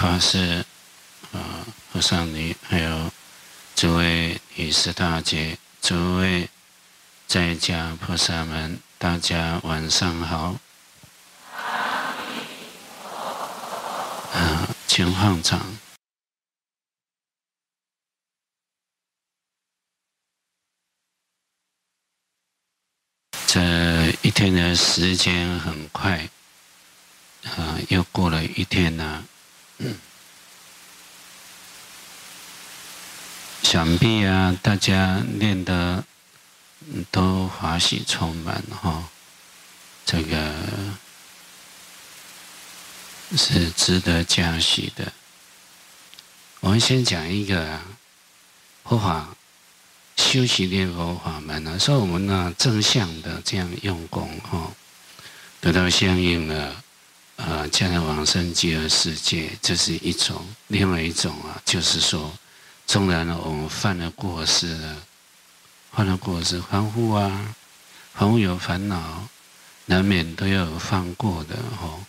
法师啊，和尚尼，还有诸位女士大姐，诸位在家菩萨们，大家晚上好。啊，请放掌。这一天的时间很快，啊，又过了一天了。想必啊，大家练得都欢喜充满哈，这个是值得嘉许的。我们先讲一个啊，佛法修习念佛法门呢，说我们呢正向的这样用功哈，得到相应的。啊，将来往生极乐世界，这是一种；另外一种啊，就是说，纵然呢，我们犯了过失了，犯了过失，凡夫啊，凡夫有烦恼，难免都要有放过的哦。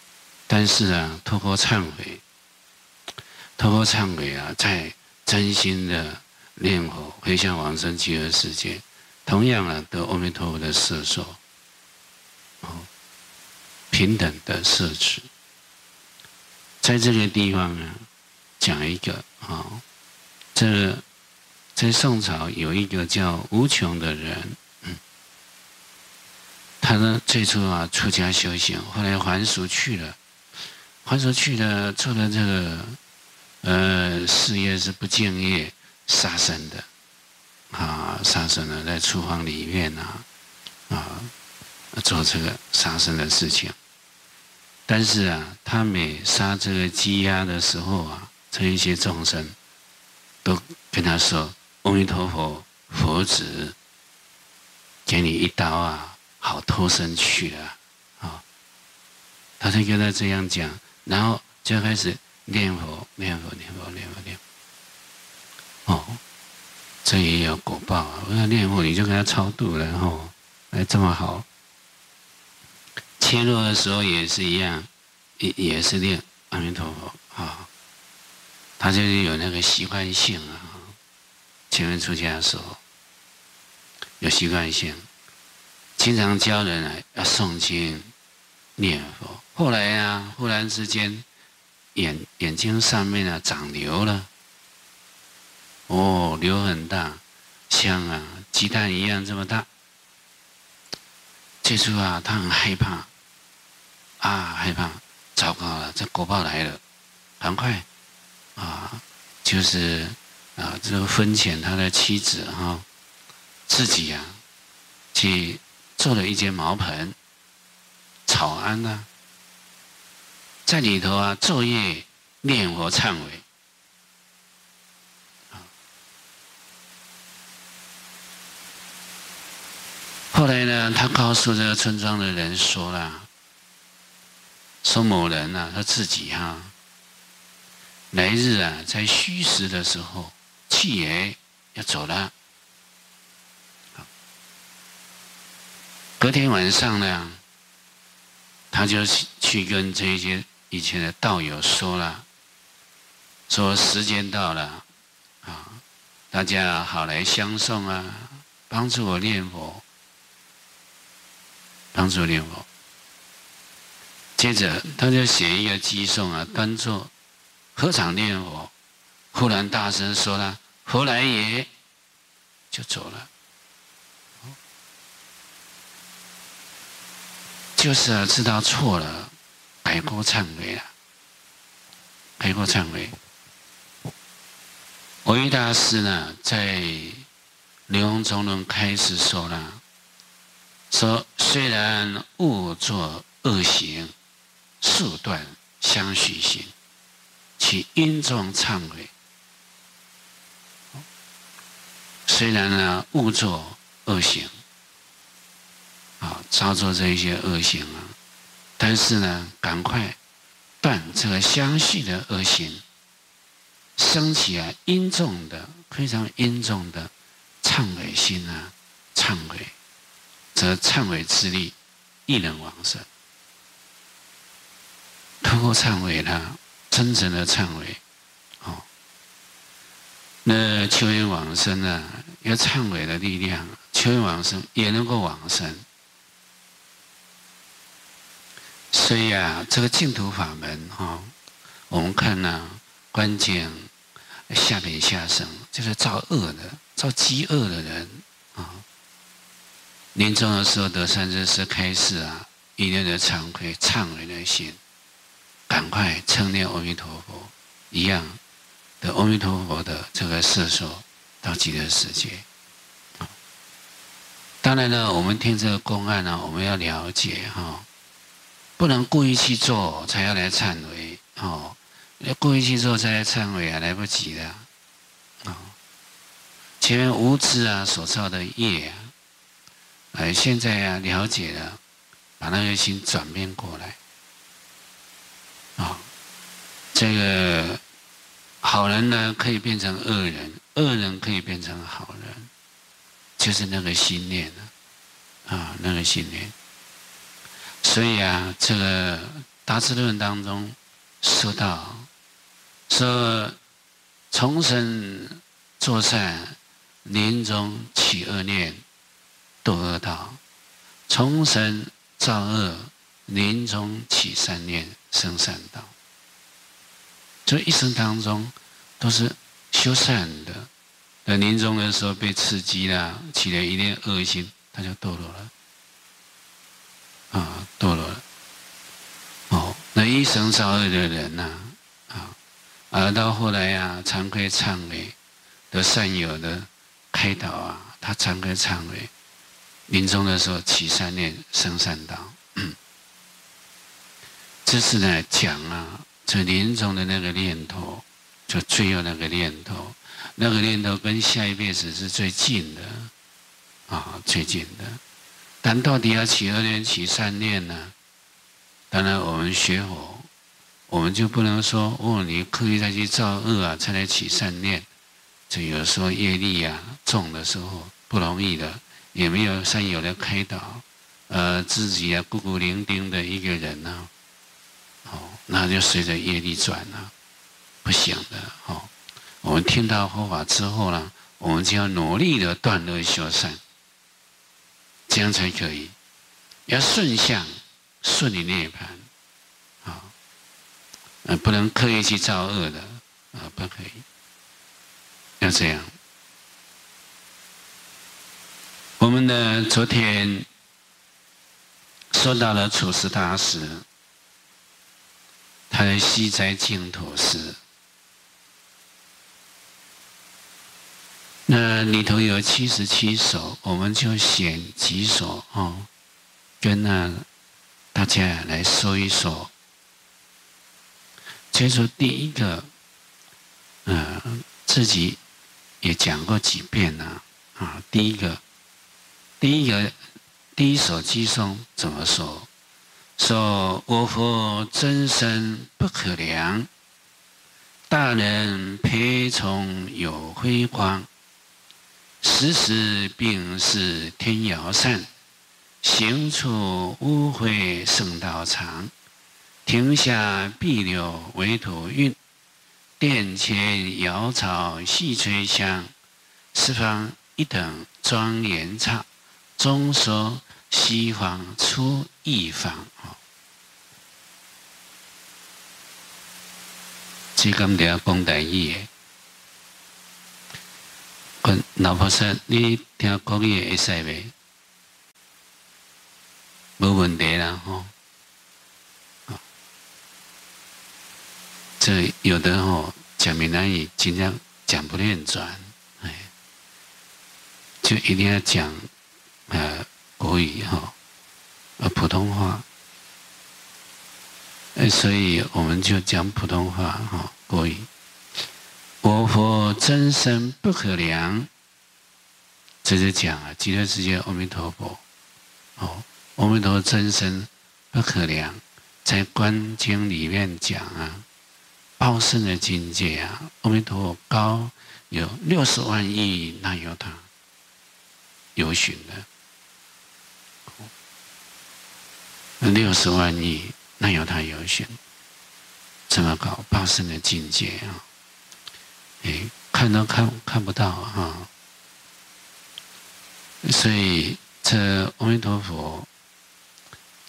但是啊，透过忏悔，透过忏悔啊，在真心的念佛，回向往生极乐世界，同样啊，得阿弥陀佛的摄受。哦。平等的设置，在这个地方呢，讲一个啊、这在宋朝有一个叫无穷的人，嗯，他呢最初啊出家修行，后来还俗去了，还俗去了，做的这个呃事业是不敬业杀生的，啊杀生的在厨房里面啊啊做这个杀生的事情。但是啊，他每杀这个鸡鸭的时候啊，这一些众生都跟他说：“阿弥陀佛，佛子，给你一刀啊，好脱身去了。”啊，他就跟他这样讲，然后就开始念佛，念佛，念佛，念佛，念佛。哦，这也有果报啊！我要念佛，你就跟他超度了，哦，哎，这么好。切入的时候也是一样，也也是念阿弥陀佛啊，他就是有那个习惯性啊。前面出家的时候有习惯性，经常教人啊要诵经念佛。后来呀、啊，忽然之间眼眼睛上面啊长瘤了，哦，瘤很大，像啊鸡蛋一样这么大。最初啊，他很害怕。啊，害怕，糟糕了，这果报来了，赶快，啊，就是啊，这个婚前他的妻子哈、啊，自己呀、啊，去做了一间茅棚，草庵呢、啊，在里头啊，昼夜念佛忏悔，后来呢，他告诉这个村庄的人说了。说某人啊，他自己哈、来日啊，在虚实的时候，气也要走了。隔天晚上呢，他就去跟这些以前的道友说了，说时间到了，啊，大家好来相送啊，帮助我念佛，帮助念佛。接着，他就写一个偈颂啊，端坐合掌念佛，忽然大声说了：“何来也！”就走了。就是啊，知道错了，改过忏悔了，改过忏悔。蕅益大师呢，在《莲花中论》开始说了，说虽然误作恶行。数断相续行，其因重忏悔。虽然呢误作恶行，啊，造作这一些恶行啊，但是呢，赶快断这个相续的恶行，生起啊殷重的非常殷重的忏悔心啊，忏悔，则忏悔之力亦能往生。通过忏悔他，真诚的忏悔，哦，那求愿往生啊，有忏悔的力量，求愿往生也能够往生。所以啊，这个净土法门哈、哦，我们看呢、关键下品下生，就是造恶的、造饥饿的人啊。临终的时候得善知识开示啊，一念的惭愧、忏悔的心，赶快称念阿弥陀佛，一样的阿弥陀佛的这个摄受到极乐世界。当然了，我们听这个公案呢，我们要了解哈。不能故意去做，才要来忏悔哦。要故意去做，才来忏悔啊，来不及的哦。前面无知啊所造的业啊，哎，现在啊了解了，把那个心转变过来啊、哦。这个好人呢，可以变成恶人；恶人可以变成好人，就是那个心念啊，啊、那个心念。所以啊，这个《大智论》当中说到，说从生作善，临终起恶念，堕恶道；从生造恶，临终起善念，生善道。所以一生当中都是修善的，等临终的时候被刺激了，起了一念恶心，他就堕落了。啊，堕落了。哦，那一生造恶的人呐，啊，而到后来呀、啊，惭愧忏悔，得善友的开导啊，他惭愧忏悔，临终的时候起善念，生善道。嗯，这是呢讲啊，这临终的那个念头，就最后那个念头，那个念头跟下一辈子是最近的，啊，最近的。但到底要起恶念、起善念呢？当然，我们学佛，我们就不能说哦，你刻意再去造恶啊，才来起善念。就有时候业力啊重的时候不容易的，也没有善友来开导，呃，自己啊孤苦伶仃的一个人呢、哦，那就随着业力转了、不行的哦。我们听到佛法之后呢，我们就要努力的断恶修善。这样才可以，要顺向，顺利涅槃，啊，呃，不能刻意去造恶的，啊，不可以，要这样。我们呢，昨天说到了祖师大师，他的西斋净土寺。那里头有七十七首，我们就选几首哦，跟那大家来说一说。接着第一个，呃，自己也讲过几遍了啊。第一个，第一个，第一首偈颂怎么说？说我佛真身不可量，大人陪从有辉光。时时并是天摇扇，行处无会圣道场。庭下碧柳围土韵，殿前瑶草细吹香。四方一等庄严刹，中说西方出一方。哦，这个我们讲台语。老婆说：“你听国语会使未？没问题啦，吼。这有的吼讲闽南语，尽量讲不念转，哎，就一定要讲呃国语哈，呃普通话。哎，所以我们就讲普通话哈，国语。我佛真身不可量。”这是讲啊，极乐世界阿弥陀佛，哦，阿弥陀真身不可量，在观经里面讲啊，报身的境界啊，阿弥陀佛高有六十万亿，那由他有寻的？六十万亿，那由他有寻？这么高报身的境界啊！哎，看都看看不到啊！所以这阿弥陀佛，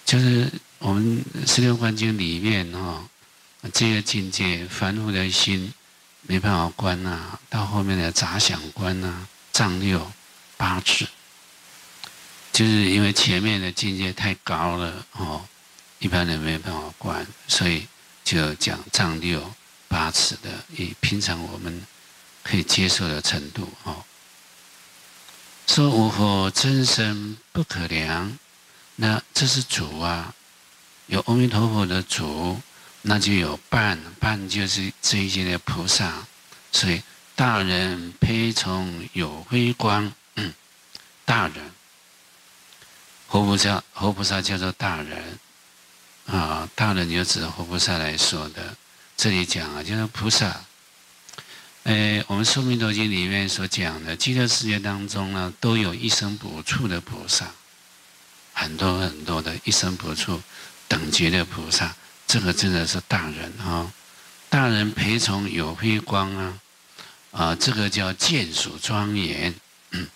就是我们十六观经里面哈，这个境界凡夫的心没办法观呐，到后面的杂想观呐，丈六八尺，就是因为前面的境界太高了哦，一般人没办法观，所以就讲丈六八尺的，以平常我们可以接受的程度哦。说无佛真身不可量，那这是主啊，有阿弥陀佛的主，那就有伴，伴就是这一些的菩萨，所以大人陪从有辉光，嗯，大人，活菩萨，活菩萨叫做大人，啊，大人就指活菩萨来说的，这里讲啊，就是菩萨。诶，我们《说弥陀经》里面所讲的极乐世界当中呢，都有一生补处的菩萨，很多很多的一生补处等觉的菩萨，这个真的是大人啊、大人陪从有辉光啊，啊，这个叫见属庄严，嗯，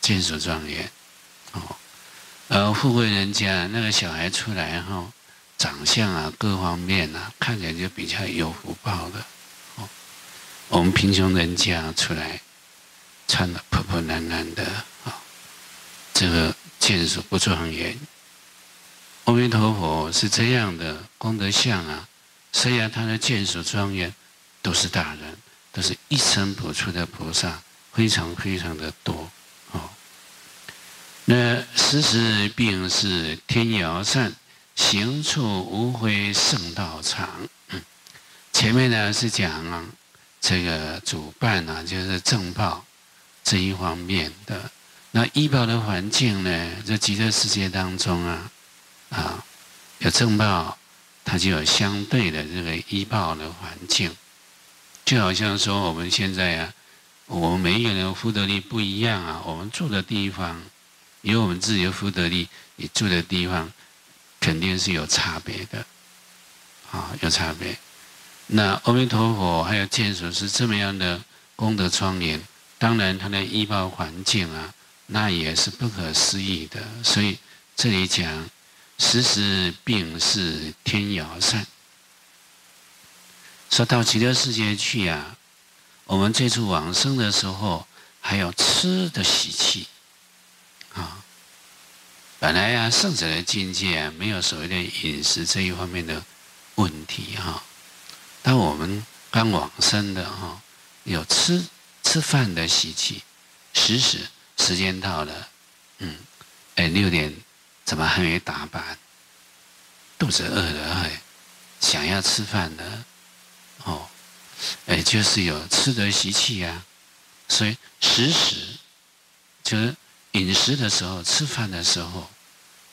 见属庄严，哦，呃，富贵人家那个小孩出来后、长相啊，各方面啊，看起来就比较有福报的。哦我们贫穷人家出来，穿的破破烂烂的啊，这个见属不庄严。阿弥陀佛是这样的功德相啊，虽然他的见属庄严，都是大人，都是一生不出的菩萨，非常非常的多。那时时病是天摇善，行处无非圣道场。前面呢是讲啊。这个主办、啊，就是正报这一方面的。那依报的环境呢，在极乐世界当中啊，啊，有正报，它就有相对的这个依报的环境。就好像说我们现在啊，我们每一个人的福德力不一样啊，我们住的地方有我们自己的福德力，你住的地方肯定是有差别的，啊，有差别。那阿弥陀佛还有见属是这么样的功德庄严，当然他的依报环境啊，那也是不可思议的。所以这里讲时时病是天摇扇，说到极乐世界去啊，我们最初往生的时候还有吃的习气。本来呀、啊，圣者的境界啊，没有所谓的饮食这一方面的问题哈。当我们刚往生的哈，有吃吃饭的习气，时时时间到了，嗯，哎六点怎么还没打扮？肚子饿了哎，想要吃饭的，哦，哎就是有吃的习气呀，所以时时就是饮食的时候，吃饭的时候，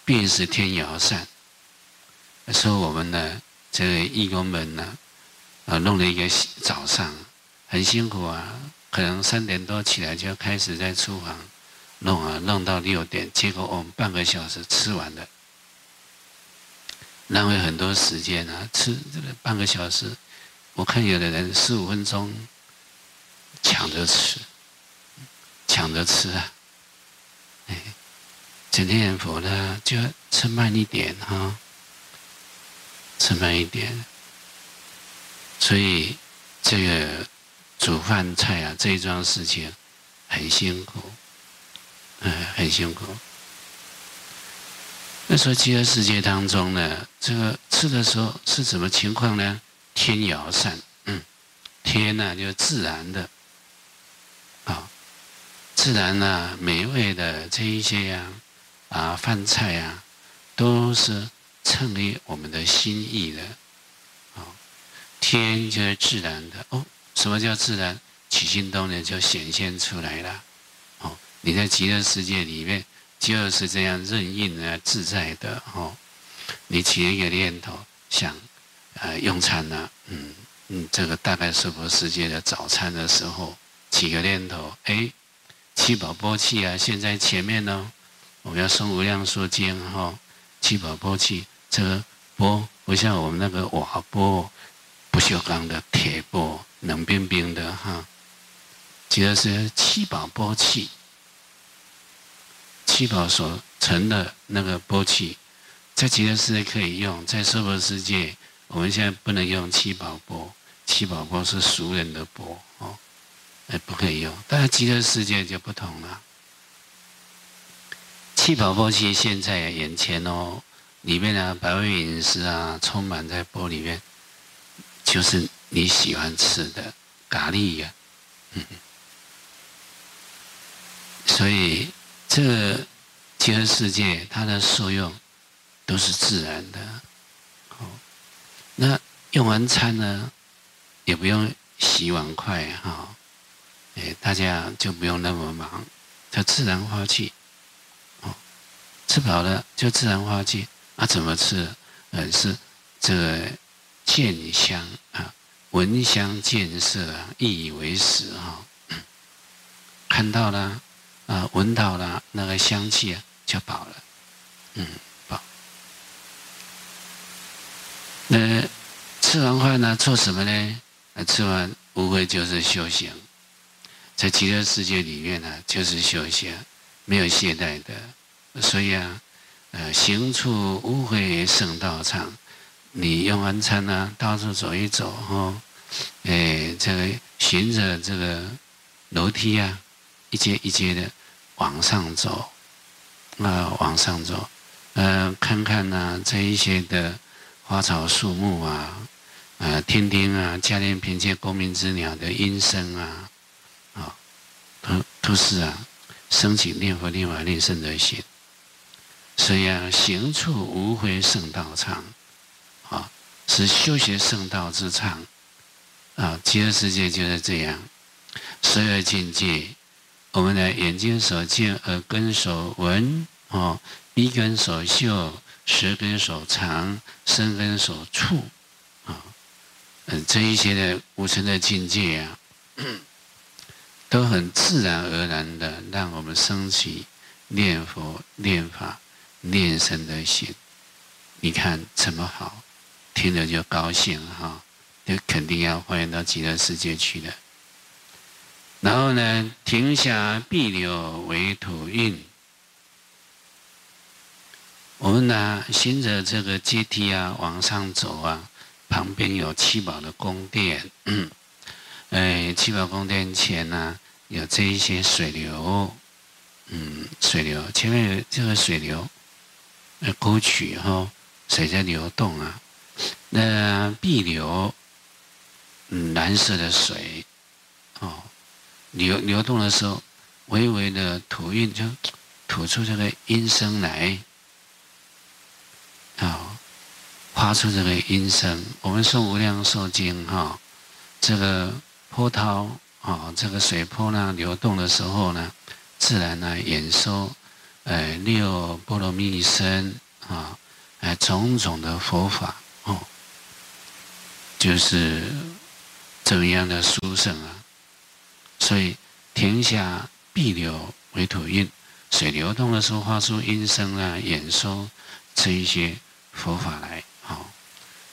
便是天摇扇。说我们的这个义工们呢。啊，弄了一个早上，很辛苦啊，可能三点多起来就要开始在厨房弄啊，弄到六点，结果我们半个小时吃完了，浪费很多时间啊，吃这个半个小时，我看有的人十五分钟抢着吃，抢着吃啊，整天念佛呢就要吃慢一点哈，吃慢一点。所以，这个煮饭菜啊，这一桩事情很辛苦，嗯，很辛苦。那说极乐世界当中呢，这个吃的时候是什么情况呢？天摇扇，嗯，天呢、就自然的，啊，自然呢、美味的这一些呀，啊饭菜呀，都是称为我们的心意的。哦天就是自然的哦，什么叫自然？起心动念就显现出来了。哦，你在极乐世界里面就是这样任运啊，自在的哦。你起一个念头想，呃，用餐呢、啊，嗯嗯，这个大概是佛世界的早餐的时候，起个念头，哎，七宝钵器啊，现在前面呢，我们要送无量寿经哈，七宝钵器这个钵不像我们那个瓦钵。不锈钢的铁钵，冷冰冰的哈。极乐世界七宝钵器，七宝所成的那个钵器，在极乐世界可以用，在娑婆世界，我们现在不能用七宝钵，七宝钵是俗人的钵哦，哎，不可以用。但是极乐世界就不同了，七宝钵器现在眼前哦，里面的百味饮食啊，充满在钵里面，就是你喜欢吃的咖喱呀，嗯。所以，这结合世界它的受用都是自然的。哦，那用完餐呢，也不用洗碗筷哈，哎，大家就不用那么忙，它自然化气。吃饱了就自然化气。啊，怎么吃？呃，是这个见香啊，闻香见色啊，意以为食哈，看到了。啊，闻到了那个香气啊，就饱了，嗯，饱。那吃完饭呢，做什么呢？那吃完无非就是修行，在极乐世界里面呢，就是修行，没有懈怠的。所以啊，呃，行处无非圣道场。你用完餐呢，到处走一走，哦，哎，这个循着这个楼梯啊。一阶一阶的往上走，啊，往上走，呃，看看呢、这一些的花草树木啊，呃，听听啊，迦叶频伽共鸣之鸟的音声啊，啊，都都是啊，升起念佛、念法、念僧的心。所以啊，行处无非圣道场，啊，是修学圣道之场，啊，极乐世界就是这样，所有境界。我们的眼睛所见，耳根所闻，哦，鼻根所嗅，舌根所尝，身根所触，啊，嗯，这一些的无尘的境界啊，都很自然而然的让我们升起念佛、念法、念僧的心。你看怎么好，听着就高兴哈，就肯定要欢迎到极乐世界去的。然后呢，停下碧流为土运。我们呢，循着这个阶梯啊，往上走啊，旁边有七宝的宫殿。嗯，哎，七宝宫殿前呢、有这一些水流。嗯，水流前面有这个水流，呃，沟渠哈，水在流动啊。那碧流，嗯，蓝色的水，哦。流流动的时候，微微的吐韵就吐出这个音声来，啊，发出这个音声。我们诵无量寿经哈，这个波涛啊，这个水波呢流动的时候呢，自然呢演说，哎，六波罗蜜声啊，呃，种种的佛法哦，就是怎么样的殊胜啊。所以，庭下碧流为土运，水流动的时候发出音声啊，演说这一些佛法来。好，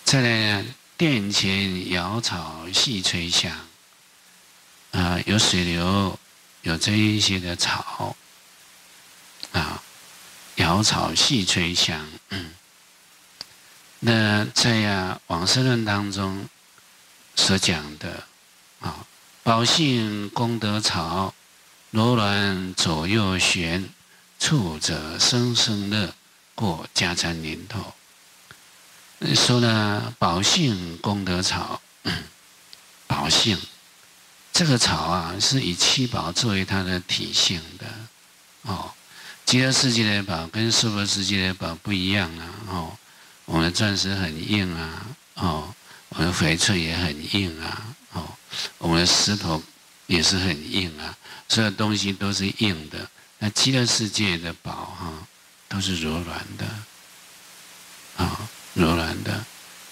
再来呢，殿前瑶草细吹香，啊，有水流，有这一些的草，啊，瑶草细吹香。嗯，那在呀《往生论》当中所讲的，啊。宝性功德草，罗乱左右旋，触者生生乐，过迦参林头。说了宝性功德草，宝性这个草啊，是以七宝作为它的体性的哦。极乐世界的宝跟娑婆世界的宝不一样啊哦，我们的钻石很硬啊哦，我们的翡翠也很硬啊。哦，我们的石头也是很硬啊，所有东西都是硬的。那极乐世界的宝哈，都是柔软的，啊、柔软的。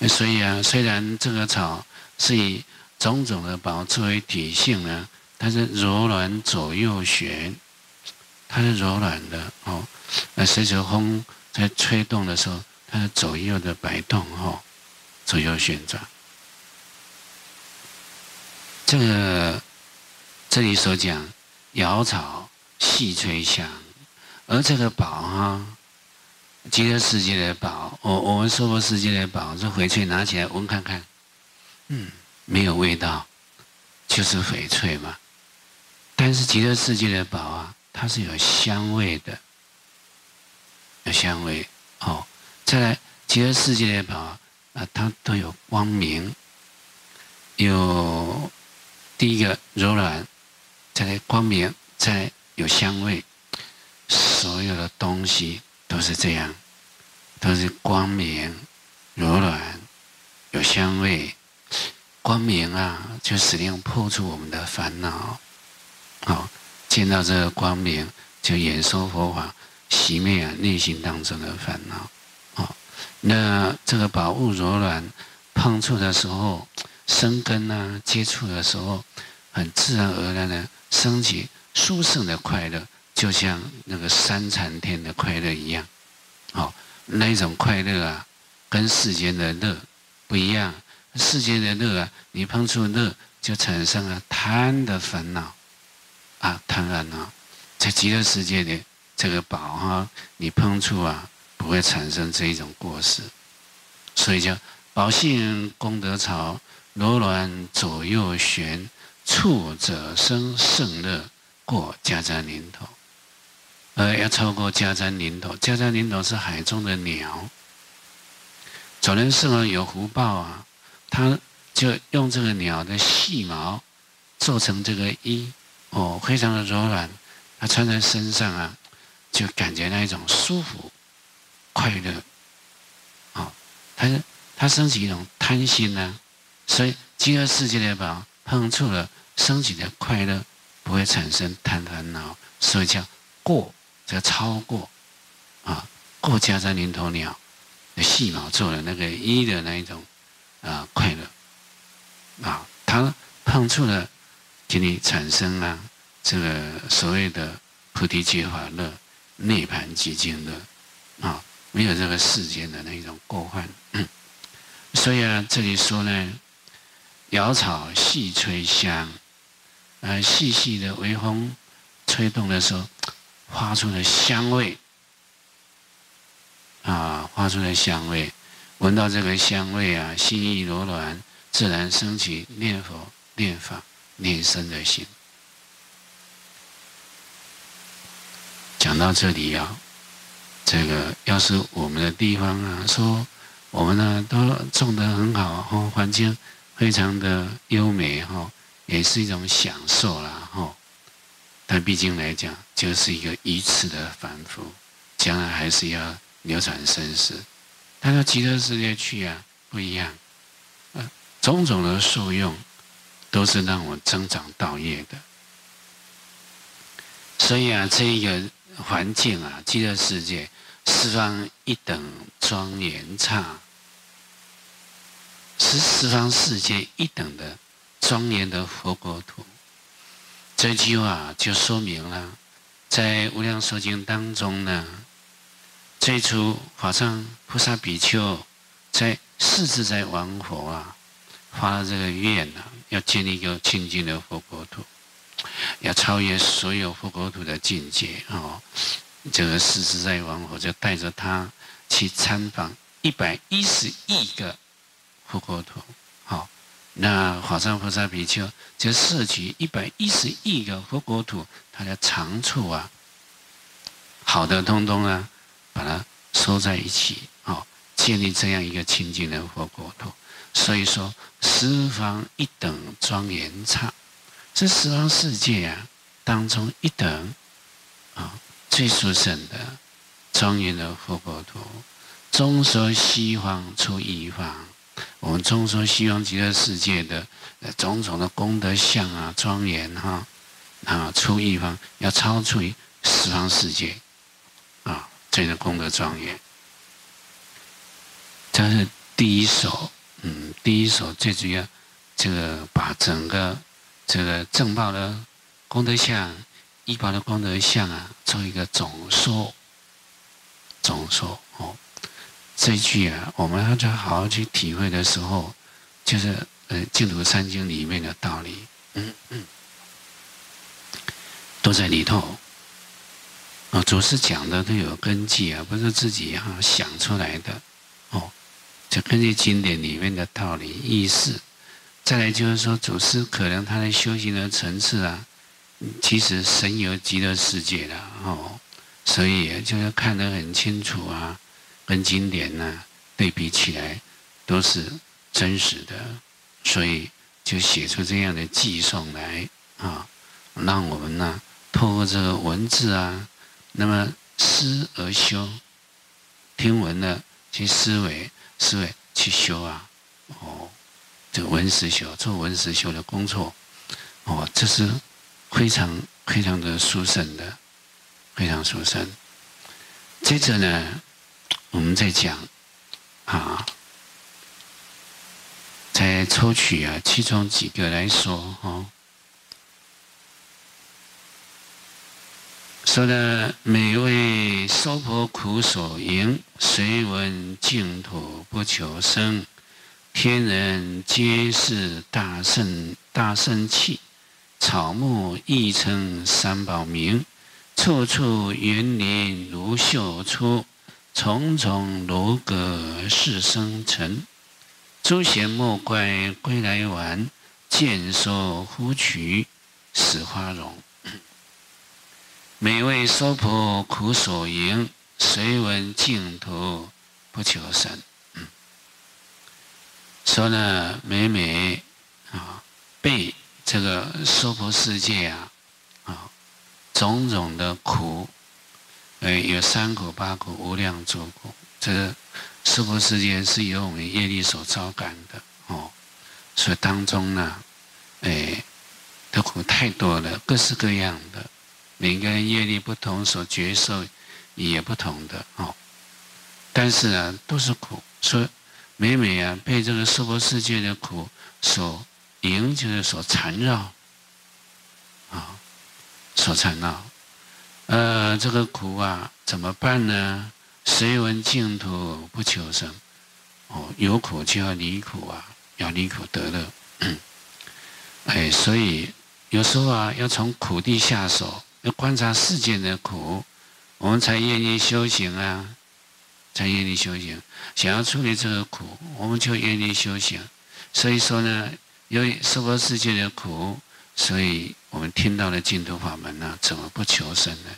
所以啊，虽然这个草是以种种的宝作为体性呢，它是柔软左右旋，它是柔软的哦。那随着风在吹动的时候，它是左右的摆动、哦，左右旋转。这个这里所讲瑶草细吹香，而这个宝哈，极乐世界的宝，我我们娑婆世界的宝，这翡翠拿起来闻看看，嗯，没有味道，就是翡翠嘛。但是极乐世界的宝啊，它是有香味的，有香味哦。再来，极乐世界的宝啊，它都有光明，有第一个柔软，再来光明，再来有香味，所有的东西都是这样，都是光明、柔软、有香味。光明啊，就使令破除我们的烦恼。好，见到这个光明，就演说佛法，熄灭啊内心当中的烦恼。好，那这个宝物柔软，碰触的时候，生根啊，接触的时候，很自然而然的升起殊胜的快乐，就像那个三禅天的快乐一样。好，那一种快乐啊，跟世间的乐不一样。世间的乐啊，你碰触乐，就产生了贪的烦恼。啊，当然了，在极乐世界里，这个宝哈，你碰触啊，不会产生这一种过失，所以叫宝性功德草，柔软左右旋，触者生胜乐，过迦旃林头，呃，要超过迦旃林头，迦旃林头是海中的鸟，走人圣人有福报啊，他就用这个鸟的细毛做成这个衣。哦，非常的柔软，它穿在身上啊，就感觉那一种舒服、快乐。哦，它是它升起一种贪心呢、所以极乐世界的宝碰触了升起的快乐，不会产生贪烦恼，所以叫过，叫超过啊，过迦旃林头鸟的细毛做的那个衣的那一种啊快乐啊，它碰触了。给你产生啊，这个所谓的菩提觉法乐、涅盘寂静乐啊，没有这个世间的那一种过患。所以啊，这里说呢，瑶草细吹香，啊，细细的微风吹动的时候，发出的香味，啊，发出的香味，闻到这个香味啊，心意柔软，自然升起念佛、念法。念生的心，讲到这里啊，这个要是我们的地方啊，说我们呢都种得很好，哦，环境非常的优美哈，也是一种享受啦哈。但毕竟来讲，就是一个一次的反复，将来还是要流转生死。但到极乐世界去啊，不一样，呃，种种的受用。都是让我增长道业的，所以啊，这个环境啊，极乐世界十方一等庄严刹，是十方世界一等的庄严的佛国土。这句话就说明了，在无量寿经当中呢，最初法上菩萨比丘在世自在王佛啊。发了这个愿呢、啊，要建立一个清净的佛国土，要超越所有佛国土的境界哦。这个世自在王佛就带着他去参访一百一十亿个佛国土，好、哦，那法藏菩萨比丘就摄取一百一十亿个佛国土，它的长处啊，好的通通啊，把它收在一起，哦，建立这样一个清净的佛国土。所以说，十方一等庄严刹，这十方世界啊当中一等啊最殊胜的庄严的佛国土，中说西方出一方。我们中说西方极乐世界的种种的功德相啊庄严哈啊出一方，要超出于十方世界啊，这个功德庄严。这是第一首。嗯，第一首最主要，这个把整个这个正报的功德相、依报的功德相啊，做一个总说，总说哦。这一句啊，我们要好好去体会的时候，就是呃《净土三经》里面的道理嗯嗯，都在里头。啊，祖师讲的都有根据啊，不是自己哈想出来的。就根据经典里面的道理意思。再来就是说，祖师可能他的修行的层次啊，其实神游极乐世界了哦，所以就是看得很清楚啊，跟经典呢、对比起来都是真实的，所以就写出这样的偈颂来啊，让我们呢透过这个文字啊，那么思而修，听闻了去思维，思维去修啊，哦。这个闻思修，做闻思修的工作，哦，这是非常非常的殊胜的，非常殊胜。接着呢，我们再讲啊，再抽取啊其中几个来说哦。说的每一位娑婆苦所迎，随闻净土不求生。天人皆是大圣大圣器，草木亦称三宝名，处处园林如绣出，重重楼阁是生尘。诸贤莫怪归来晚，见说忽取始花容。每为娑婆苦所迎，随闻净土不求生。说呢，每每啊，被这个娑婆世界啊，啊，种种的苦，呃，有三苦、八苦、无量诸苦。这个娑婆世界是由我们业力所招感的哦，所以当中呢，哎，的苦太多了，各式各样的，每个人业力不同，所觉受也不同的哦。但是呢，都是苦，所以。每每啊，被这个娑婆世界的苦所迎，就是所缠绕，啊，所缠绕。呃，这个苦啊，怎么办呢？随闻净土不求生，哦，有苦就要离苦啊，要离苦得乐。哎，所以有时候啊，要从苦地下手，要观察世间的苦，我们才愿意修行啊。才愿意修行，想要处理这个苦，我们就愿意修行。所以说呢，由于娑婆世界的苦，所以我们听到了净土法门呢，怎么不求生呢？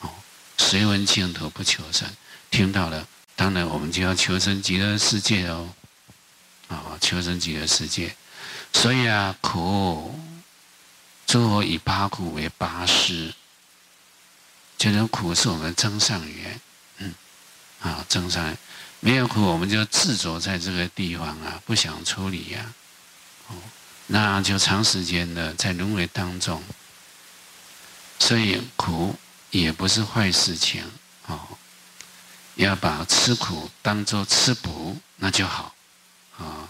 哦，随闻净土不求生，听到了，当然我们就要求生极乐世界哦。哦，求生极乐世界。所以啊，苦，诸佛以八苦为八师，这种苦是我们增上缘。嗯啊，增上缘。没有苦，我们就执着在这个地方啊，不想处理呀、啊，哦，那就长时间的在轮回当中，所以苦也不是坏事情。哦，要把吃苦当做吃补，那就好，啊、哦，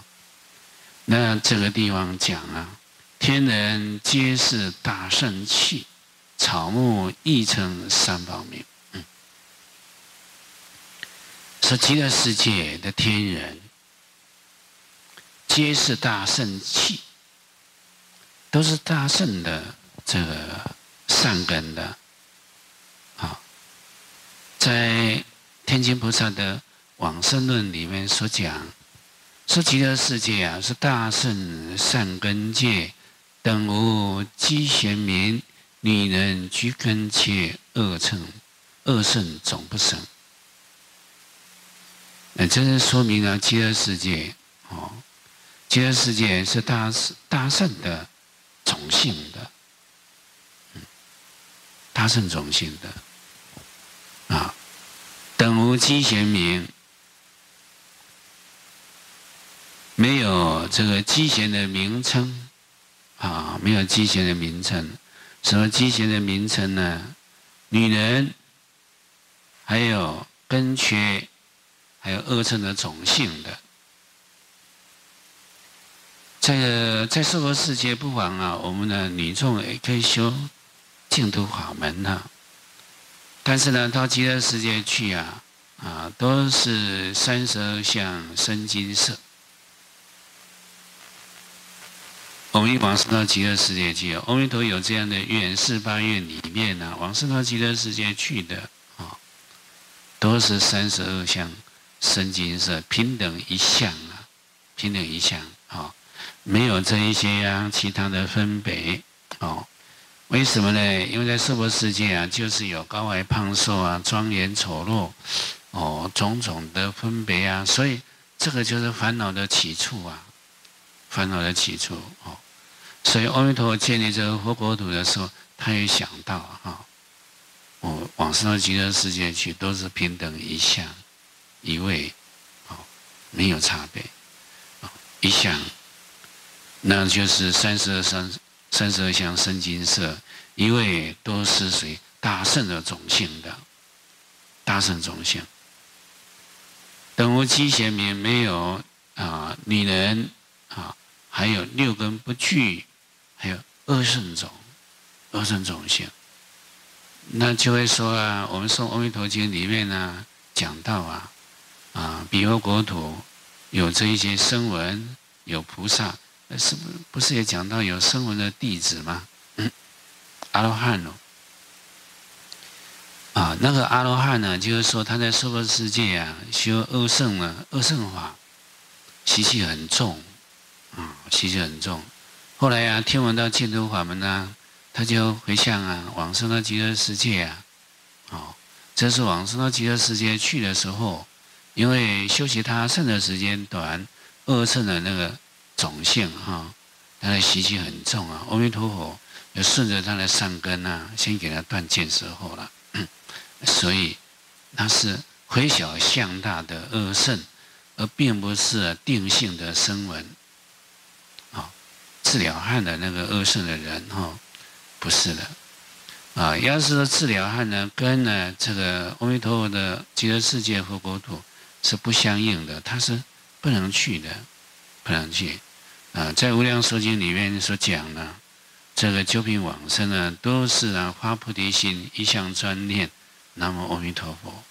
那这个地方讲啊，天人皆是大圣器，草木亦称三宝名。说极乐世界的天人，皆是大圣器，都是大圣的这个善根的。好，在天亲菩萨的往生论里面所讲，说极乐世界啊是大圣善根界，等无积贤民，女人居根切恶乘恶圣总不生。那这是说明了极乐世界哦，极乐世界是大大圣的种性的，大圣种性的啊，等无积贤民，没有这个积贤的名称啊，没有积贤的名称，什么积贤的名称呢？女人，还有根缺。还有恶乘的种性的，在在娑婆世界不妨啊，我们的女众也可以修净土法门呐。但是呢，到极乐世界去啊，啊，都是三十二相生金色。我们往生到极乐世界去，阿弥陀有这样的愿，四八愿里面呢，往生到极乐世界去的啊，都是三十二相身金色平等一相啊，平等一相啊，没有这一些啊其他的分别哦。为什么呢？因为在娑婆世界啊，就是有高矮胖瘦啊，庄严丑陋哦，种种的分别啊，所以这个就是烦恼的起处啊。烦恼的起处哦，所以阿弥陀佛建立这个佛国土的时候，他也想到哈，哦，往生极乐世界去都是平等一相一位，哦，没有差别，一相，那就是三十二三三十二相身金色，一位都是属于大圣的种性的，大圣种性，等无七贤名没有啊，女人。还有六根不具，还有二圣种，二圣种性，那就会说啊，我们说《阿弥陀经》里面呢、讲到啊，啊，彼佛国土有这一些声闻，有菩萨，是不不是也讲到有声闻的弟子吗？阿罗汉哦，啊，那个阿罗汉呢，就是说他在娑婆世界啊修二圣呢，二圣法习气很重。啊，习气很重。后来啊，听闻到净土法门啊，他就回向啊，往生到极乐世界啊。哦，这是往生到极乐世界去的时候，因为修习他圣的时间短，恶圣的那个种性哈，他的习气很重啊。阿弥陀佛就顺着他的善根啊，先给他断见时候了。所以他是回小向大的恶圣，而并不是定性的声闻。治疗汉的那个恶圣的人哈，不是的，啊，要是说治疗汉呢，跟呢这个阿弥陀佛的极乐世界和国土是不相应的，他是不能去的，不能去。啊，在无量寿经里面所讲呢，这个九品往生呢，都是啊发菩提心，一向专念南无阿弥陀佛，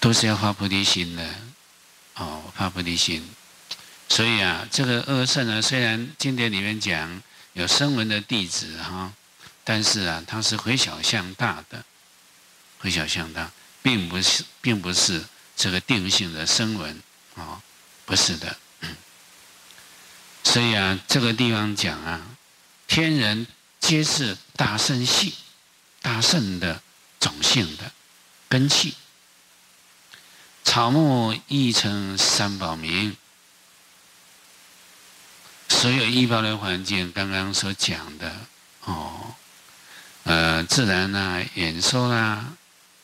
都是要发菩提心的，哦，发菩提心。所以啊，这个二圣呢，虽然经典里面讲有声闻的弟子哈，但是啊，它是回小向大的，回小向大，并不是，并不是这个定性的声闻啊，不是的。所以啊，这个地方讲啊，天人皆是大圣系，大圣的种性的根器，草木亦称三宝名。所有一般的环境，刚刚所讲的哦，呃，自然呐、啊，演说啊，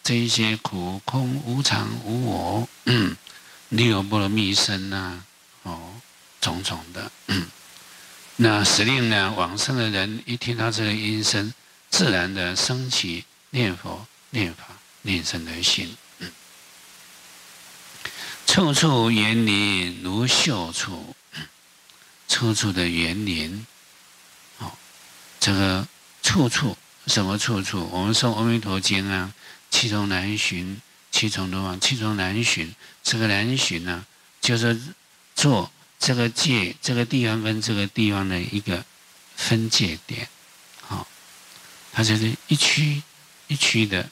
这一些苦空无常无我，嗯，六波罗蜜身呐，哦，种种的，嗯，那时令呢，往生的人一听到这个音声，自然的升起念佛、念法、念僧的心，嗯，处处园林如秀处。处处的园林，哦，这个处处什么处处？我们说《阿弥陀经》啊，七重南巡，七重罗网，七重南巡。这个南巡呢，就是做这个界，这个地方跟这个地方的一个分界点，好，它就是一区一区的，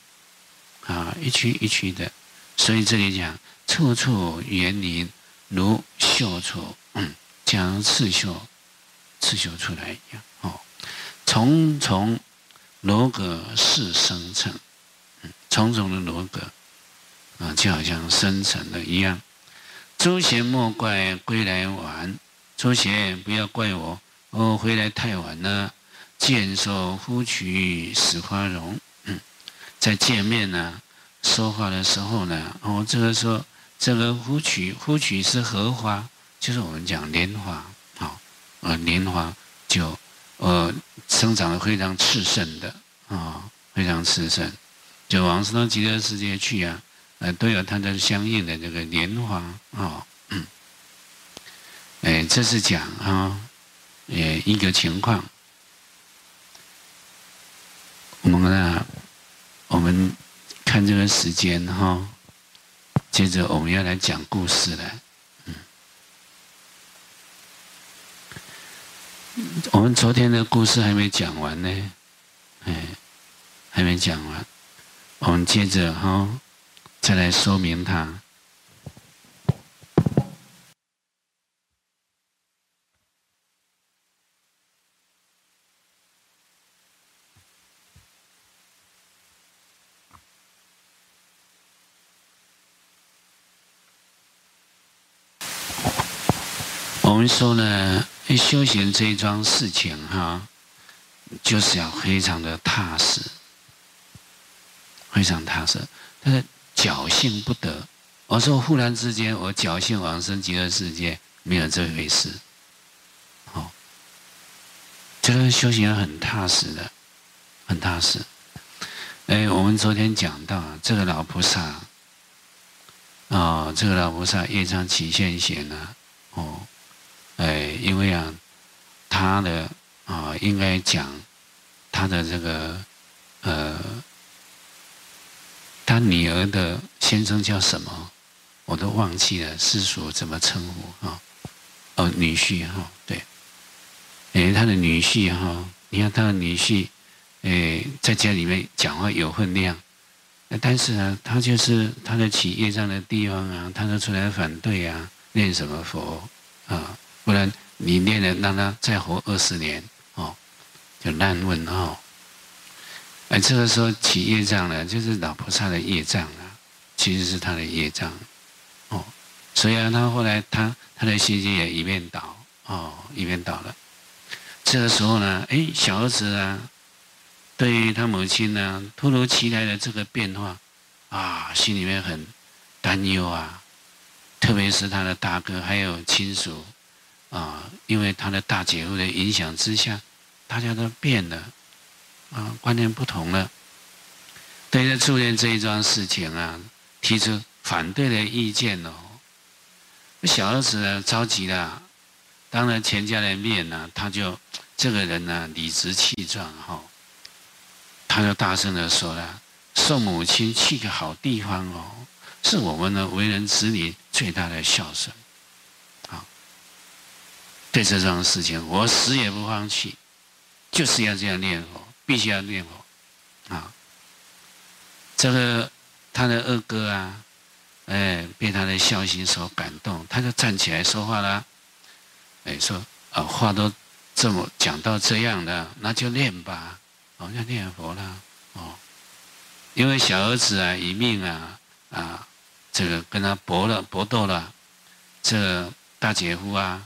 啊，一区一区的。所以这里讲处处园林如绣处，将刺绣，刺绣出来一样哦。重重罗阁似生成，嗯，重重的罗阁啊，就好像生成的一样。诸贤莫怪归来晚，诸贤不要怪我，我回来太晚了。见说呼取始花容，嗯，在见面呢，说话的时候呢，哦，这个说这个呼取，呼取是荷花。就是我们讲莲花，好，呃，莲花就呃生长的非常炽盛的啊，非常炽盛，就往生到极乐世界去啊，呃，都有它的相应的这个莲花啊，嗯，哎，这是讲啊，呃，一个情况。我们呢，我们看这个时间哈，接着我们要来讲故事了。我们昨天的故事还没讲完呢，哎，还没讲完，我们接着哈，再来说明它。我们说呢。行这一桩事情哈，就是要非常的踏实，非常踏实。但是侥幸不得。我说忽然之间我侥幸往生极乐世界，没有这回事。哦，这个修行很踏实的，很踏实。哎，我们昨天讲到这个老菩萨，啊、哦，这个老菩萨业障起现行呢，哦。哎，因为啊，他的啊，应该讲他的这个呃，他女儿的先生叫什么？我都忘记了，世俗怎么称呼啊？哦，女婿哈，对。哎，他的女婿哈，你看他的女婿，哎，在家里面讲话有分量，但是呢，他就是他的企业上的地方啊，他都出来反对啊，念什么佛啊？不然你念了，让他再活二十年哦，就烂问哦。哎，这个时候起业障了，就是老菩萨的业障啊，其实是他的业障哦。所以啊，他后来他他的信心也一面倒哦，一面倒了。这个时候呢，哎，小儿子啊，对于他母亲呢，突如其来的这个变化啊，心里面很担忧啊，特别是他的大哥还有亲属。啊，因为他的大姐夫的影响之下，大家都变了，啊，观念不同了。对于助念这一桩事情啊，提出反对的意见哦。小儿子呢着急了，当着全家的面呢，他就这个人呢理直气壮哈，他就大声的说了：“送母亲去个好地方哦，是我们的为人子女最大的孝顺。”对这桩事情，我死也不放弃，就是要这样念佛，必须要念佛，啊！这个他的二哥啊，哎，被他的孝心所感动，他就站起来说话了，哎，说啊，话都这么讲到这样的，那就念吧，哦，要念佛了，哦，因为小儿子啊，一命啊，啊，这个跟他搏了搏斗了，这大姐夫啊。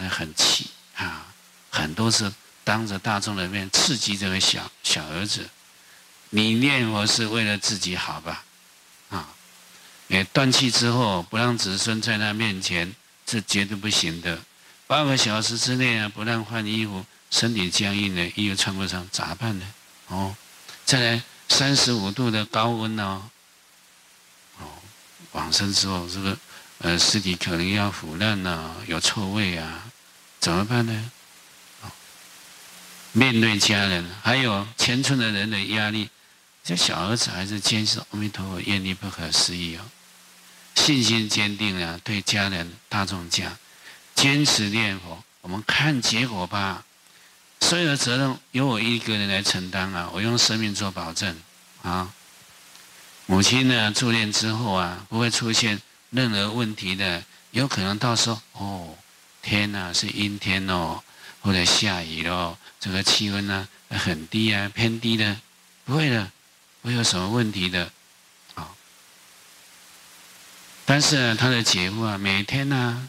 他很气啊，很多是当着大众的面刺激这个小小儿子。你念佛是为了自己好吧？啊，诶，断气之后不让子孙在他面前，这绝对不行的。八个小时之内啊，不让换衣服，身体僵硬的，衣服穿不上，咋办呢？哦，再来三十五度的高温哦，哦，往生之后这个。呃，尸体可能要腐烂了，有臭味啊，怎么办呢？面对家人，还有全村的人的压力，这小儿子还是坚持阿弥陀佛，愿力不可思议哦，信心坚定啊，对家人大众讲，坚持念佛，我们看结果吧，所有的责任由我一个人来承担啊，我用生命做保证啊。母亲呢，住念之后啊，不会出现。任何问题的，有可能到时候哦，天呐，是阴天哦，或者下雨喽，这个气温呢很低啊，偏低的，不会的，不会有什么问题的，啊。但是呢，他的姐夫啊，每天呢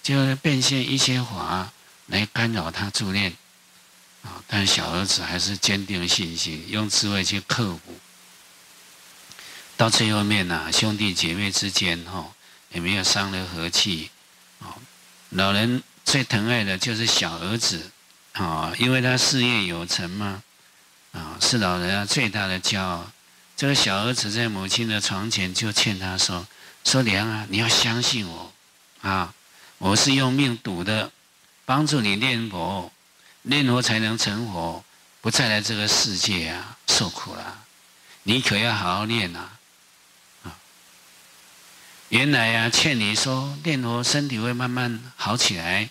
就变现一些法来干扰他助念，啊，但小儿子还是坚定信心，用智慧去克服。到最后面呢，兄弟姐妹之间哈。也没有伤了和气，啊，老人最疼爱的就是小儿子，啊，因为他事业有成嘛，啊，是老人啊最大的骄傲。这个小儿子在母亲的床前就劝他说：“说娘啊，你要相信我，啊，我是用命赌的，帮助你念佛，念佛才能成佛，不再来这个世界啊受苦了。你可要好好念啊。”原来、啊，劝你说念佛，身体会慢慢好起来。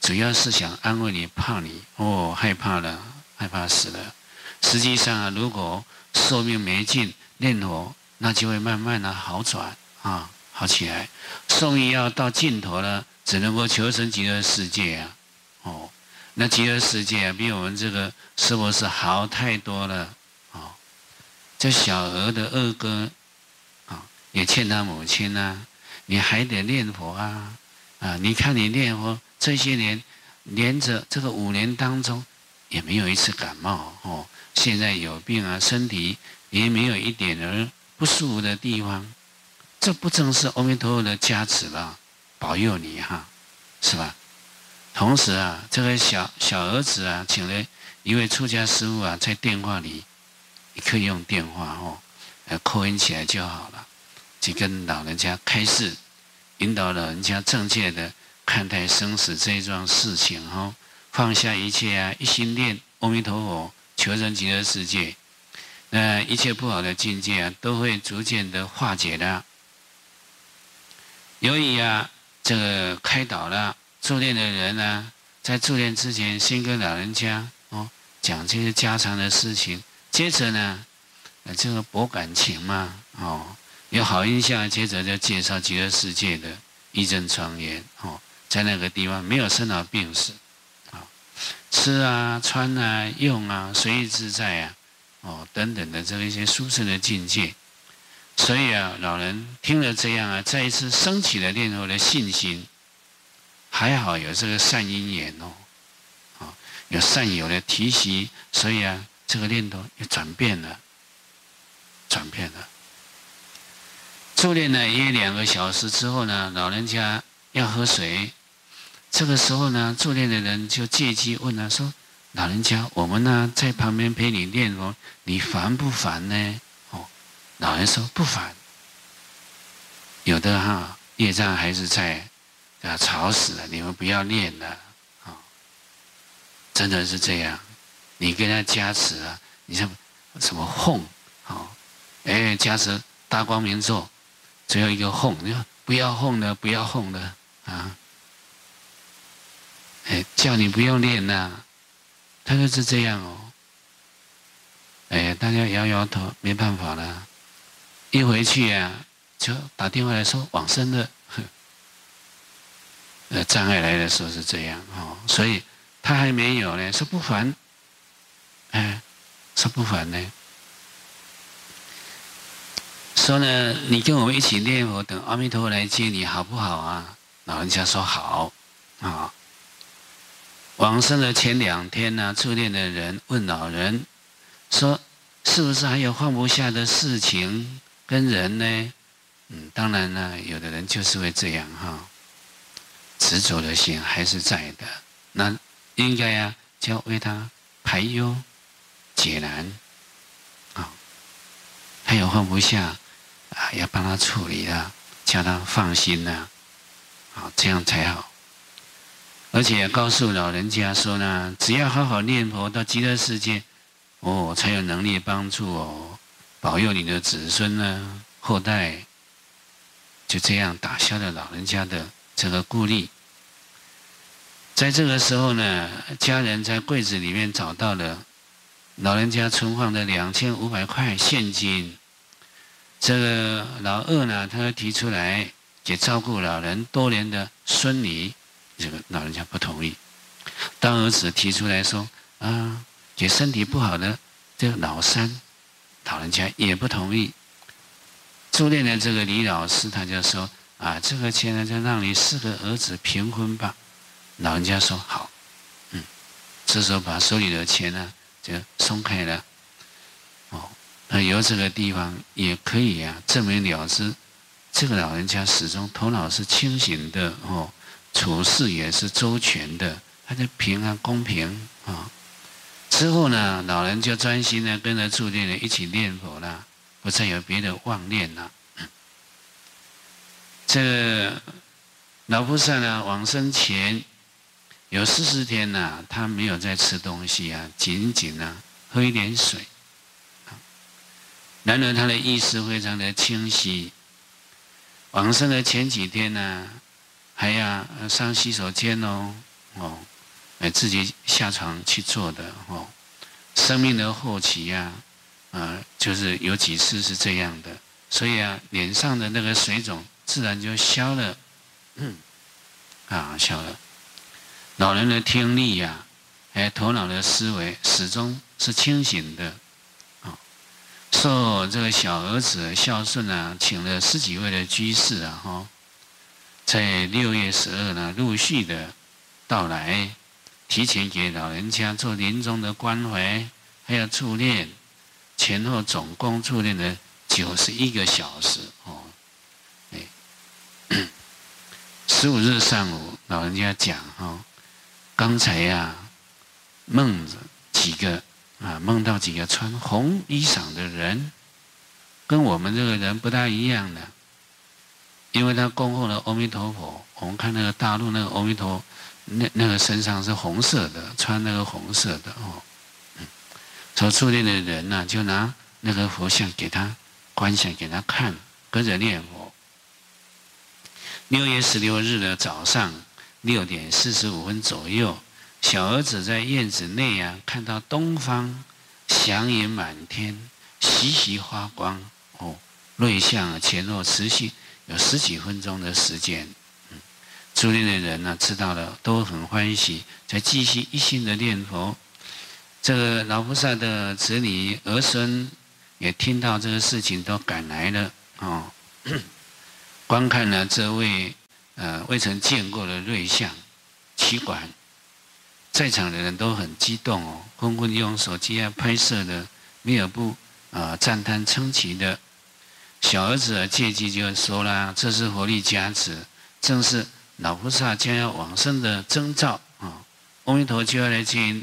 主要是想安慰你，怕你哦害怕了，害怕死了。实际上啊，如果寿命没尽，念佛那就会慢慢的好转啊，好起来。寿命要到尽头了，只能够求生极乐世界啊，哦，那极乐世界啊，比我们这个是不是好太多了？哦，这小娥的二哥，也欠他母亲呐、你还得念佛啊，啊，你看你念佛这些年，连着这个五年当中，也没有一次感冒哦。现在有病啊，身体也没有一点儿不舒服的地方，这不正是阿弥陀佛的加持吧？保佑你哈，是吧？同时啊，这个小小儿子啊，请了一位出家师父啊，在电话里，你可以用电话哦，呃，扣音起来就好了，去跟老人家开示，引导老人家正确的看待生死这一桩事情哦，放下一切啊，一心念阿弥陀佛。求生极乐世界，那一切不好的境界啊，都会逐渐的化解的。由于啊，这个开导了助念的人呢、在助念之前，先跟老人家哦讲这些家常的事情，接着呢，呃，这个博感情嘛，哦，有好印象，接着就介绍极乐世界的义正庄严哦，在那个地方没有生老病死。啊吃啊、穿啊、用啊，随意自在啊，哦，等等的这一些殊胜的境界。所以啊，老人听了这样啊，再一次升起了念头的信心。还好有这个善因缘哦，啊，有善友的提携，所以啊，这个念头又转变了，转变了。助念了约两个小时之后呢，老人家要喝水。这个时候呢，助念的人就借机问他说：“老人家，我们呢在旁边陪你念佛，你烦不烦呢？”哦，老人说：“不烦。”有的哈业障还是在，啊，吵死了！你们不要念了啊！真的是这样，你跟他加持啊，你像什么哄哦，哎，加持大光明咒，只有一个哄，你说不要哄了，不要哄了啊！哎，叫你不用练呐、他就是这样哦。哎，大家摇摇头，没办法了。一回去啊，就打电话来说往生了。呃，障碍来的时候是这样哦，所以他还没有呢，说不烦。哎，说不烦呢。说呢，你跟我们一起念佛，等阿弥陀佛来接你，好不好啊？老人家说好啊。往生的前两天呢，初恋的人问老人说：“是不是还有放不下的事情跟人呢？”嗯，当然了，有的人就是会这样哈，执着的心还是在的。那应该呀，就要为他排忧解难啊。他有放不下啊，要帮他处理啊，叫他放心呐，啊，这样才好。而且告诉老人家说呢，只要好好念佛到极乐世界，哦，才有能力帮助哦，保佑你的子孙呢，后代。就这样打消了老人家的这个顾虑。在这个时候呢，家人在柜子里面找到了老人家存放的两千五百块现金。这个老二呢，他提出来给照顾老人多年的孙女。这个老人家不同意，当儿子提出来说：“啊，给身体不好的这个老三，老人家也不同意。”助念的这个李老师他就说：“啊，这个钱呢，就让你四个儿子平分吧。”老人家说：“好。”嗯，这时候把手里的钱呢就松开了。那由这个地方也可以啊证明了之，这个老人家始终头脑是清醒的哦。处事也是周全的，他就平安公平啊。之后呢，老人就专心的跟着助念人一起念佛了，不再有别的妄念了。这老菩萨呢，往生前有四十天呢，他没有在吃东西啊，仅仅呢喝一点水。然而他的意识非常的清晰。往生的前几天呢。还要上洗手间哦，哦，哎，自己下床去做的哦。生命的后期呀，啊，就是有几次是这样的，所以啊，脸上的那个水肿自然就消了，嗯，啊，消了。老人的听力呀，哎，头脑的思维始终是清醒的，受这个小儿子孝顺啊，请了十几位的居士啊，哈，在六月十二呢，陆续的到来。提前给老人家做临终的关怀，还有助念，前后总共助念了九十一个小时哦。哎，十五日上午，老人家讲哦，刚才呀，梦着几个啊，梦到几个穿红衣裳的人，跟我们这个人不大一样的，因为他恭候了阿弥陀佛。我们看那个大陆那个阿弥陀。那那个身上是红色的，穿那个红色的哦。嗯，所助念的人呢、就拿那个佛像给他观想，给他看，跟着念佛。六月十六日的早上六点四十五分左右，小儿子在院子内啊，看到东方祥云满天，习习发光哦，瑞相前后持续有十几分钟的时间。助念的人呢、知道了都很欢喜，才继续一心的念佛。这个老菩萨的子女儿孙也听到这个事情，都赶来了哦。观看了这位呃未曾见过的瑞相，奇观，在场的人都很激动哦，纷纷用手机啊拍摄的，没有不啊赞叹称奇的。小儿子啊借机就说啦：“这是佛力加持，正是。”老菩萨将要往生的征兆啊！阿弥陀就要来接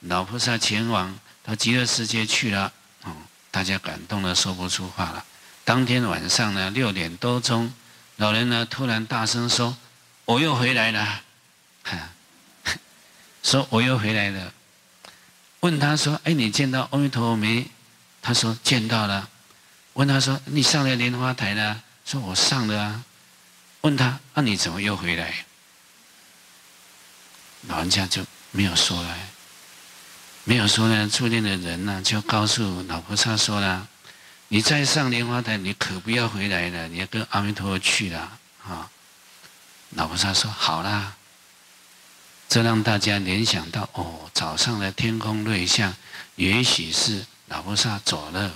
老菩萨前往到极乐世界去了啊！大家感动的说不出话了。当天晚上呢，六点多钟，老人呢突然大声说：“我又回来了！”哈，说我又回来了。问他说：“哎，你见到阿弥陀佛没？”他说：“见到了。”问他说：“你上了莲花台了？”说：“我上了啊。”问他：“那、你怎么又回来？”老人家就没有说了，没有说呢。住店的人呢，就告诉老菩萨说了：“你再上莲花台，你可不要回来了，你要跟阿弥陀佛去了。”啊，老菩萨说：“好啦。”这让大家联想到：哦，早上的天空瑞相，也许是老菩萨走了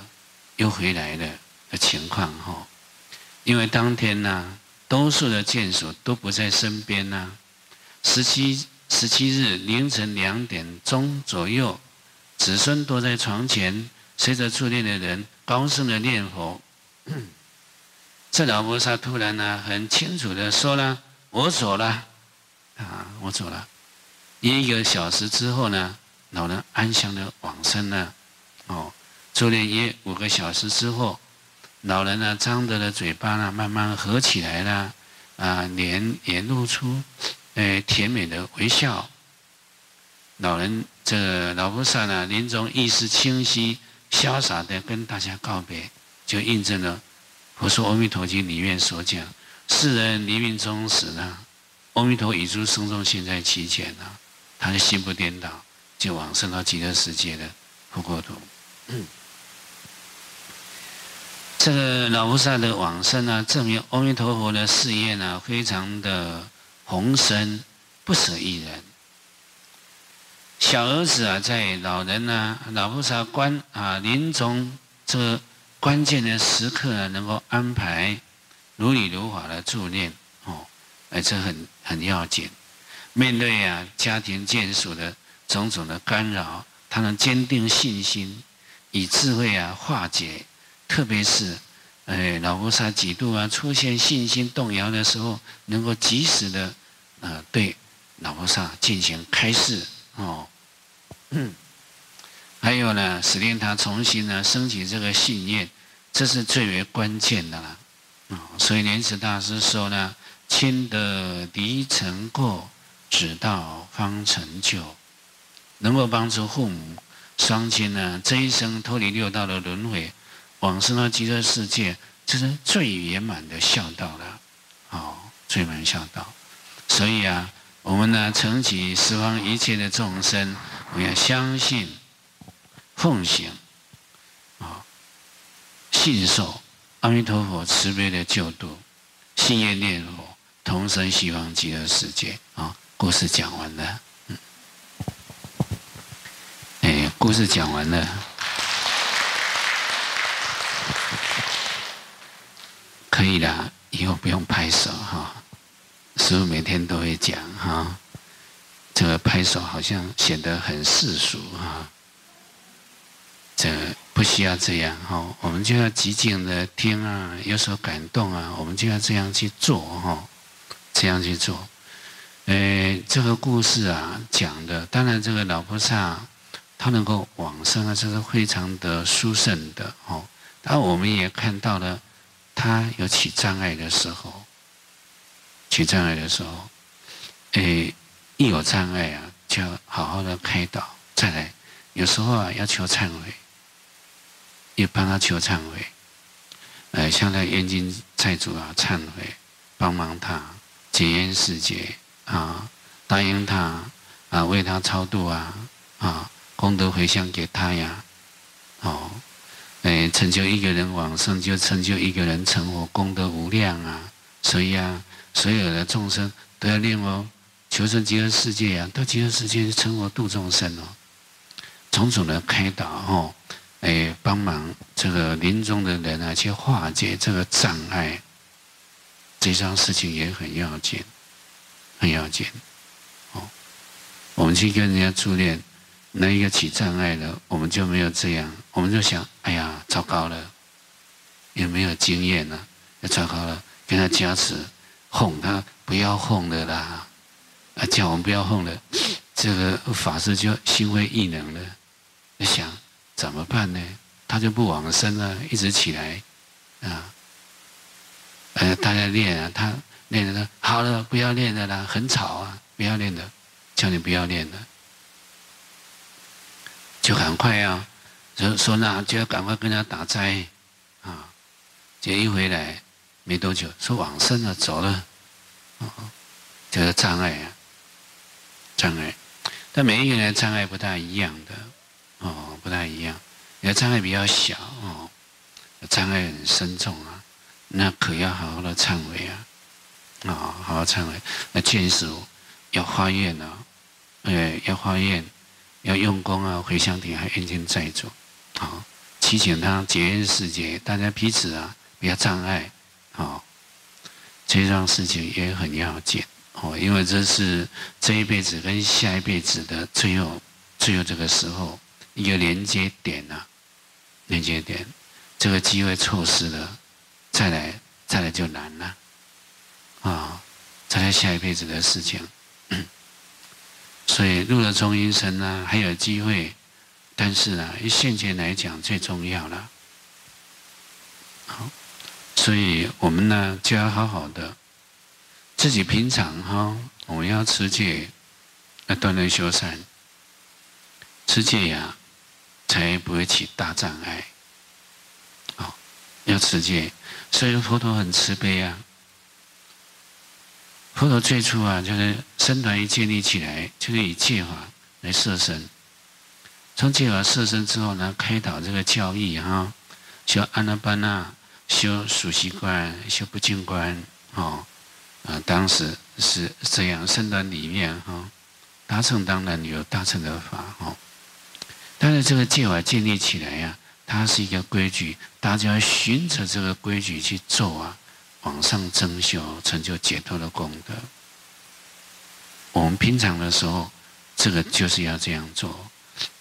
又回来了的情况哈。因为当天呢。多数的眷属都不在身边呐、十七十七日凌晨两点钟左右，子孙都在床前，随着助念的人高声的念佛。这老菩萨突然呢、很清楚的说了：“我走了，啊，我走了。”一个小时之后呢，老人安详的往生了。哦，助念约五个小时之后。老人呢，张着的嘴巴呢，慢慢合起来了，啊，脸也露出，呃，甜美的微笑。老人这老菩萨呢，临终意识清晰，潇洒的跟大家告别，就印证了《佛说阿弥陀经》里面所讲：世人临命终时呢，阿弥陀已诸圣众现在其前呢，他的心不颠倒，就往生到极乐世界的佛国土。这个老菩萨的往生呢，证明阿弥陀佛的事业呢，非常的宏深，不舍一人。小儿子啊，在老人呢，老菩萨关啊临终这个关键的时刻呢，能够安排如理如法的助念哦，哎，这很很要紧。面对啊家庭眷属的种种的干扰，他能坚定信心，以智慧啊化解。特别是，哎，老菩萨几度啊出现信心动摇的时候，能够及时的，呃，对老菩萨进行开示哦。嗯，还有呢，使令他重新呢升起这个信念，这是最为关键的了。啊、所以莲池大师说呢：“亲得离尘过，直到方成就。”能够帮助父母双亲呢这一生脱离六道的轮回。往生到极乐世界，这是最圆满的孝道了，哦，最圆满孝道。所以啊，我们呢，承起十方一切的众生，我们要相信、奉行，啊，信受阿弥陀佛慈悲的救度，信愿念佛，同生西方极乐世界。故事讲完了，嗯，哎，故事讲完了。可以了，以后不用拍手哈。师傅每天都会讲哈，这个拍手好像显得很世俗哈。这不需要这样哈，我们就要寂静的听啊，有所感动啊，我们就要这样去做哈，这样去做。诶，这个故事啊讲的，当然这个老菩萨他能够往生啊，这是非常的殊胜的哦。当然我们也看到了。他有起障碍的时候，起障碍的时候，诶，一有障碍啊，就要好好的开导，再来。有时候啊，要求忏悔，也帮他求忏悔。呃，向那冤亲债主啊忏悔，帮忙他解冤释结啊，答应他啊，为他超度啊啊，功德回向给他呀，哦。哎，成就一个人往生，就成就一个人成佛，功德无量啊！所以啊，所有的众生都要念哦，求生极乐世界啊，到极乐世界去成佛度众生哦，种种的开导哦，哎，帮忙这个临终的人啊，去化解这个障碍，这桩事情也很要紧，很要紧哦。我们去跟人家助念。那一个起障碍了，我们就没有这样，我们就想，哎呀，糟糕了，也没有经验了，也糟糕了，跟他加持，哄他不要哄了啦，啊，叫我们不要哄了，这个法师就心灰意冷了，想怎么办呢？他就不往生了，一直起来，啊，呃，大家练啊，他练了，好了，不要练了啦，很吵啊，不要练的，叫你不要练了。就赶快啊，就说那就要赶快跟他打斋，啊，结一回来没多久，说往生了走了，哦，这个障碍啊，障碍，但每一个人的障碍不大一样的，哦，不大一样，有的障碍比较小哦，障碍很深重啊，那可要好好的忏悔啊，啊，好好忏悔，那见识要发愿啊，哎，要发愿。要用功啊，回向点还冤亲债主，好，祈请他结冤释结，大家彼此啊不要障碍，好，这桩事情也很要紧。哦，因为这是这一辈子跟下一辈子的最后最后这个时候一个连接点呐、连接点，这个机会错失了，再来再来就难了，啊，再来下一辈子的事情。所以入了中阴身呢，还有机会，但是呢，以现前来讲最重要了。好，所以我们呢就要好好的，自己平常哈，我们要持戒，要锻炼修善，持戒呀，才不会起大障碍。好，要持戒，所以佛陀很慈悲啊。佛陀最初啊，就是身团一建立起来，就是以戒法来摄身。从戒法摄身之后呢，开导这个教义哈，修阿那般那，修数息观，修不净观，哦，啊，当时是这样，身团里面哈，大乘当然有大乘的法哈，但是这个戒法建立起来呀，它是一个规矩，大家要循着这个规矩去做啊。往上增修，成就解脱的功德。我们平常的时候，这个就是要这样做。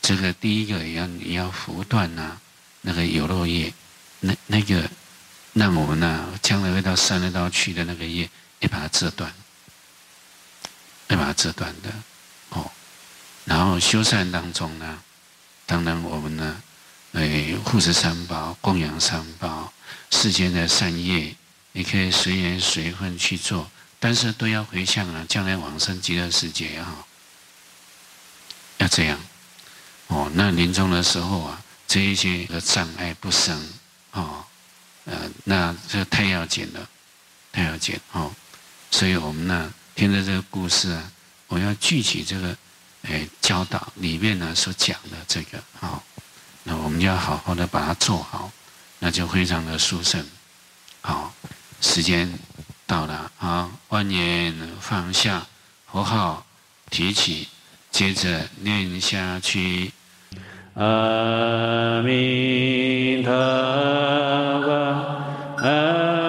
这个第一个也要你要拂断呐，那个有漏业，那那个让我们呐将来会到三恶道去的那个业，要把它折断，要把它折断的哦。然后修善当中呢，当然我们呢，诶护持三宝，供养三宝，世间的善业。你可以随缘随分去做，但是都要回向啊，将来往生极乐世界也好，要这样哦。那临终的时候啊，这一些的障碍不生哦，呃，那这太要紧了，太要紧哦。所以我们呢，听着这个故事啊，我要具体这个，哎，教导里面呢所讲的这个啊，那我们要好好的把它做好，那就非常的殊胜。好，时间到了啊，万念放下，佛号提起，接着念下去。阿弥陀佛。